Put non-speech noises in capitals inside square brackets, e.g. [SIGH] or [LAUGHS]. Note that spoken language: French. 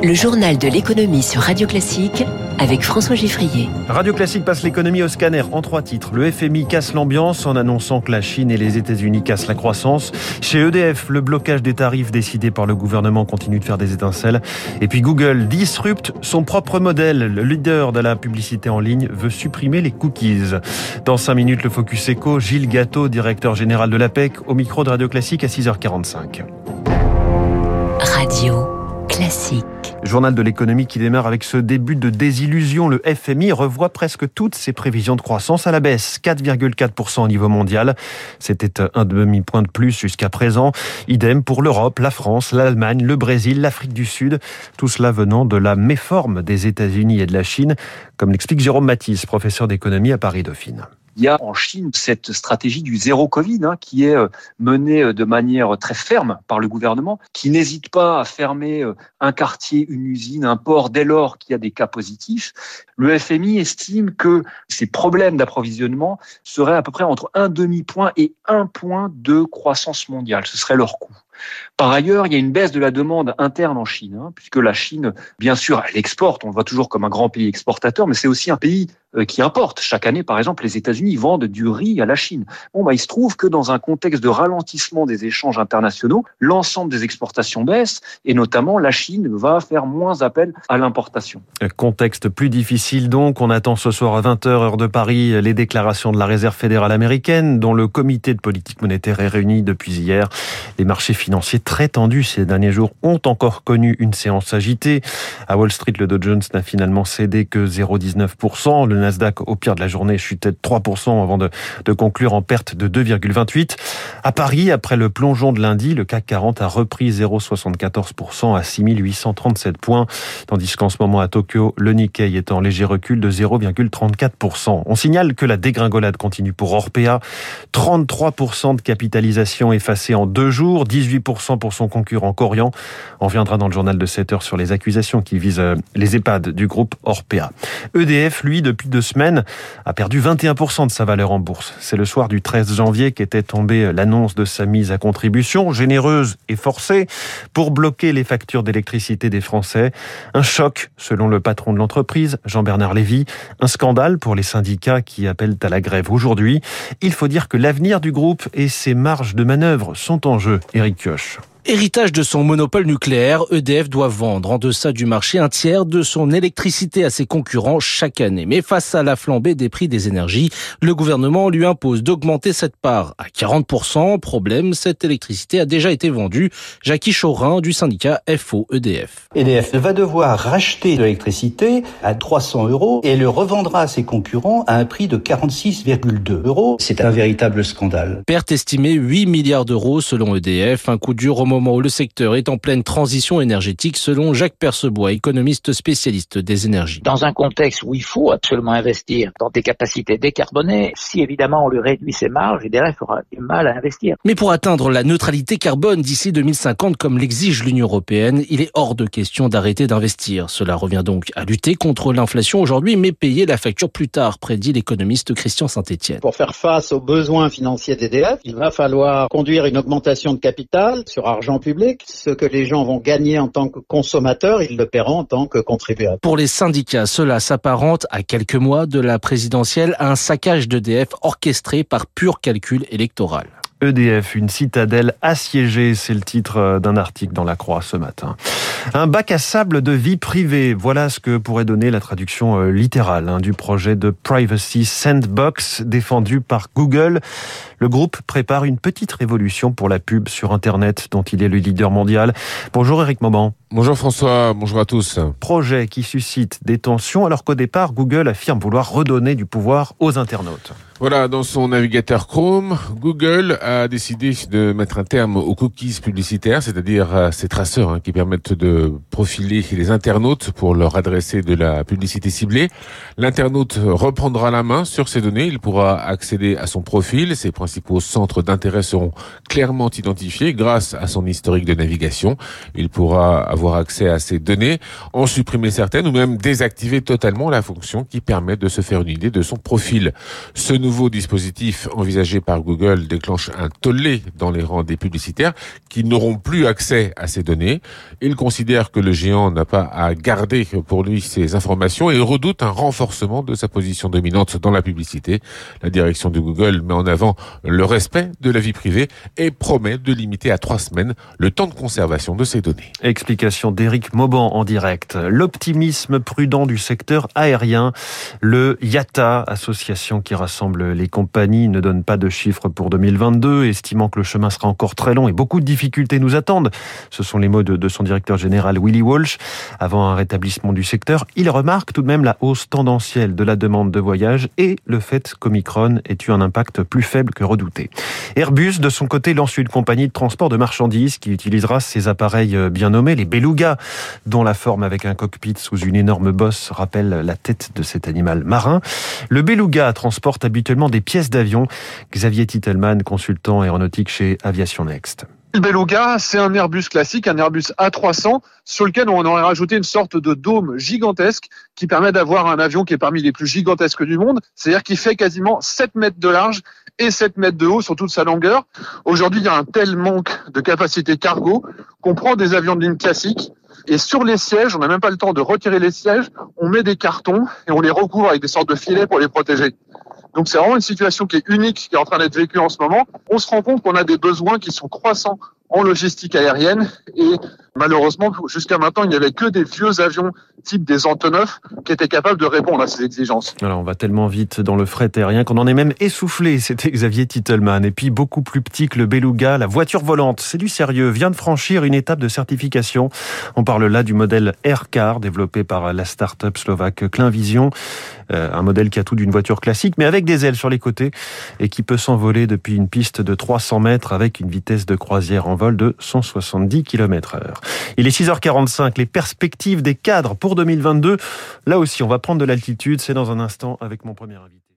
Le journal de l'économie sur Radio Classique avec François Giffrier. Radio Classique passe l'économie au scanner en trois titres. Le FMI casse l'ambiance en annonçant que la Chine et les États-Unis cassent la croissance. Chez EDF, le blocage des tarifs décidé par le gouvernement continue de faire des étincelles. Et puis Google disrupte son propre modèle. Le leader de la publicité en ligne veut supprimer les cookies. Dans cinq minutes, le Focus Echo, Gilles Gâteau, directeur général de l'APEC, au micro de Radio Classique à 6h45. Radio Classique. Journal de l'économie qui démarre avec ce début de désillusion. Le FMI revoit presque toutes ses prévisions de croissance à la baisse. 4,4% au niveau mondial. C'était un demi-point de plus jusqu'à présent. Idem pour l'Europe, la France, l'Allemagne, le Brésil, l'Afrique du Sud. Tout cela venant de la méforme des États-Unis et de la Chine, comme l'explique Jérôme Matisse, professeur d'économie à Paris-Dauphine il y a en Chine cette stratégie du zéro Covid hein, qui est euh, menée euh, de manière très ferme par le gouvernement, qui n'hésite pas à fermer euh, un quartier, une usine, un port dès lors qu'il y a des cas positifs. Le FMI estime que ces problèmes d'approvisionnement seraient à peu près entre un demi-point et un point de croissance mondiale. Ce serait leur coût. Par ailleurs, il y a une baisse de la demande interne en Chine, hein, puisque la Chine, bien sûr, elle exporte, on le voit toujours comme un grand pays exportateur, mais c'est aussi un pays qui importe. Chaque année, par exemple, les États-Unis vendent du riz à la Chine. Bon, bah, il se trouve que dans un contexte de ralentissement des échanges internationaux, l'ensemble des exportations baisse, et notamment la Chine va faire moins appel à l'importation. Contexte plus difficile donc. On attend ce soir à 20h heure de Paris les déclarations de la Réserve fédérale américaine, dont le comité de politique monétaire est réuni depuis hier. Les marchés financiers très tendus ces derniers jours ont encore connu une séance agitée. À Wall Street, le Dow Jones n'a finalement cédé que 0,19%. Le Nasdaq, au pire de la journée, chutait de 3% avant de, conclure en perte de 2,28%. À Paris, après le plongeon de lundi, le CAC 40 a repris 0,74% à 6837 points, tandis qu'en ce moment à Tokyo, le Nikkei est en léger recul de 0,34%. On signale que la dégringolade continue pour Orpea. 33% de capitalisation effacée en deux jours, 18% pour son concurrent Corian. On viendra dans le journal de 7 heures sur les accusations qui visent euh, les EHPAD du groupe Orpea. EDF, lui, depuis deux semaines, a perdu 21% de sa valeur en bourse. C'est le soir du 13 janvier qu'était tombée l'annonce de sa mise à contribution, généreuse et forcée, pour bloquer les factures d'électricité des Français. Un choc, selon le patron de l'entreprise, Jean-Bernard Lévy. Un scandale pour les syndicats qui appellent à la grève aujourd'hui. Il faut dire que l'avenir du groupe et ses marges de manœuvre sont en jeu. Eric Héritage de son monopole nucléaire, EDF doit vendre en deçà du marché un tiers de son électricité à ses concurrents chaque année. Mais face à la flambée des prix des énergies, le gouvernement lui impose d'augmenter cette part à 40%. Problème, cette électricité a déjà été vendue. Jackie Chorin du syndicat FO EDF. EDF va devoir racheter de l'électricité à 300 euros et le revendra à ses concurrents à un prix de 46,2 euros. C'est un véritable scandale. Perte estimée 8 milliards d'euros selon EDF, un coup dur au moment moment où le secteur est en pleine transition énergétique, selon Jacques Percebois, économiste spécialiste des énergies. Dans un contexte où il faut absolument investir dans des capacités décarbonées, si évidemment on lui réduit ses marges, il aura du mal à investir. Mais pour atteindre la neutralité carbone d'ici 2050, comme l'exige l'Union européenne, il est hors de question d'arrêter d'investir. Cela revient donc à lutter contre l'inflation aujourd'hui, mais payer la facture plus tard, prédit l'économiste Christian Saint-Etienne. Pour faire face aux besoins financiers d'EDF, il va falloir conduire une augmentation de capital sur argent public. Ce que les gens vont gagner en tant que consommateurs, ils le paieront en tant que contribuables. Pour les syndicats, cela s'apparente à quelques mois de la présidentielle à un saccage d'EDF orchestré par pur calcul électoral. EDF, une citadelle assiégée, c'est le titre euh, d'un article dans La Croix ce matin. Un bac à sable de vie privée, voilà ce que pourrait donner la traduction euh, littérale hein, du projet de Privacy Sandbox défendu par Google. Le groupe prépare une petite révolution pour la pub sur Internet dont il est le leader mondial. Bonjour Eric Mauban. Bonjour François, bonjour à tous. Projet qui suscite des tensions alors qu'au départ Google affirme vouloir redonner du pouvoir aux internautes. Voilà, dans son navigateur Chrome, Google a décidé de mettre un terme aux cookies publicitaires, c'est-à-dire à ces traceurs hein, qui permettent de profiler les internautes pour leur adresser de la publicité ciblée. L'internaute reprendra la main sur ces données, il pourra accéder à son profil, ses principaux centres d'intérêt seront clairement identifiés grâce à son historique de navigation. Il pourra avoir accès à ces données, en supprimer certaines ou même désactiver totalement la fonction qui permet de se faire une idée de son profil. Ce nouveau dispositif envisagé par Google déclenche un tollé dans les rangs des publicitaires qui n'auront plus accès à ces données. Il considère que le géant n'a pas à garder pour lui ces informations et redoute un renforcement de sa position dominante dans la publicité. La direction de Google met en avant le respect de la vie privée et promet de limiter à trois semaines le temps de conservation de ces données. Explication d'Éric Mauban en direct. L'optimisme prudent du secteur aérien. Le IATA, association qui rassemble les compagnies, ne donne pas de chiffres pour 2022, estimant que le chemin sera encore très long et beaucoup de difficultés nous attendent. Ce sont les mots de, de son directeur général Willy Walsh. Avant un rétablissement du secteur, il remarque tout de même la hausse tendancielle de la demande de voyage et le fait qu'Omicron ait eu un impact plus faible que redouté. Airbus, de son côté, lance une compagnie de transport de marchandises qui utilisera ses appareils bien nommés, les Beluga, dont la forme avec un cockpit sous une énorme bosse rappelle la tête de cet animal marin. Le Beluga transporte habituellement des pièces d'avion. Xavier Titelman, consultant aéronautique chez Aviation Next. Le Beluga, c'est un Airbus classique, un Airbus A300, sur lequel on aurait rajouté une sorte de dôme gigantesque qui permet d'avoir un avion qui est parmi les plus gigantesques du monde, c'est-à-dire qui fait quasiment 7 mètres de large et 7 mètres de haut sur toute sa longueur. Aujourd'hui, il y a un tel manque de capacité cargo qu'on prend des avions de ligne classique et sur les sièges, on n'a même pas le temps de retirer les sièges, on met des cartons et on les recouvre avec des sortes de filets pour les protéger. Donc c'est vraiment une situation qui est unique, qui est en train d'être vécue en ce moment. On se rend compte qu'on a des besoins qui sont croissants en logistique aérienne et malheureusement jusqu'à maintenant il n'y avait que des vieux avions type des Antonov qui étaient capables de répondre à ces exigences. Alors on va tellement vite dans le fret aérien qu'on en est même essoufflé, [LAUGHS] c'était Xavier Titelman. Et puis beaucoup plus petit que le Beluga, la voiture volante, c'est du sérieux, vient de franchir une étape de certification. On parle là du modèle Aircar développé par la start-up slovaque Clin euh, un modèle qui a tout d'une voiture classique mais avec des ailes sur les côtés et qui peut s'envoler depuis une piste de 300 mètres avec une vitesse de croisière en vol de 170 km heure. Il est 6h45, les perspectives des cadres pour 2022. Là aussi, on va prendre de l'altitude, c'est dans un instant avec mon premier invité.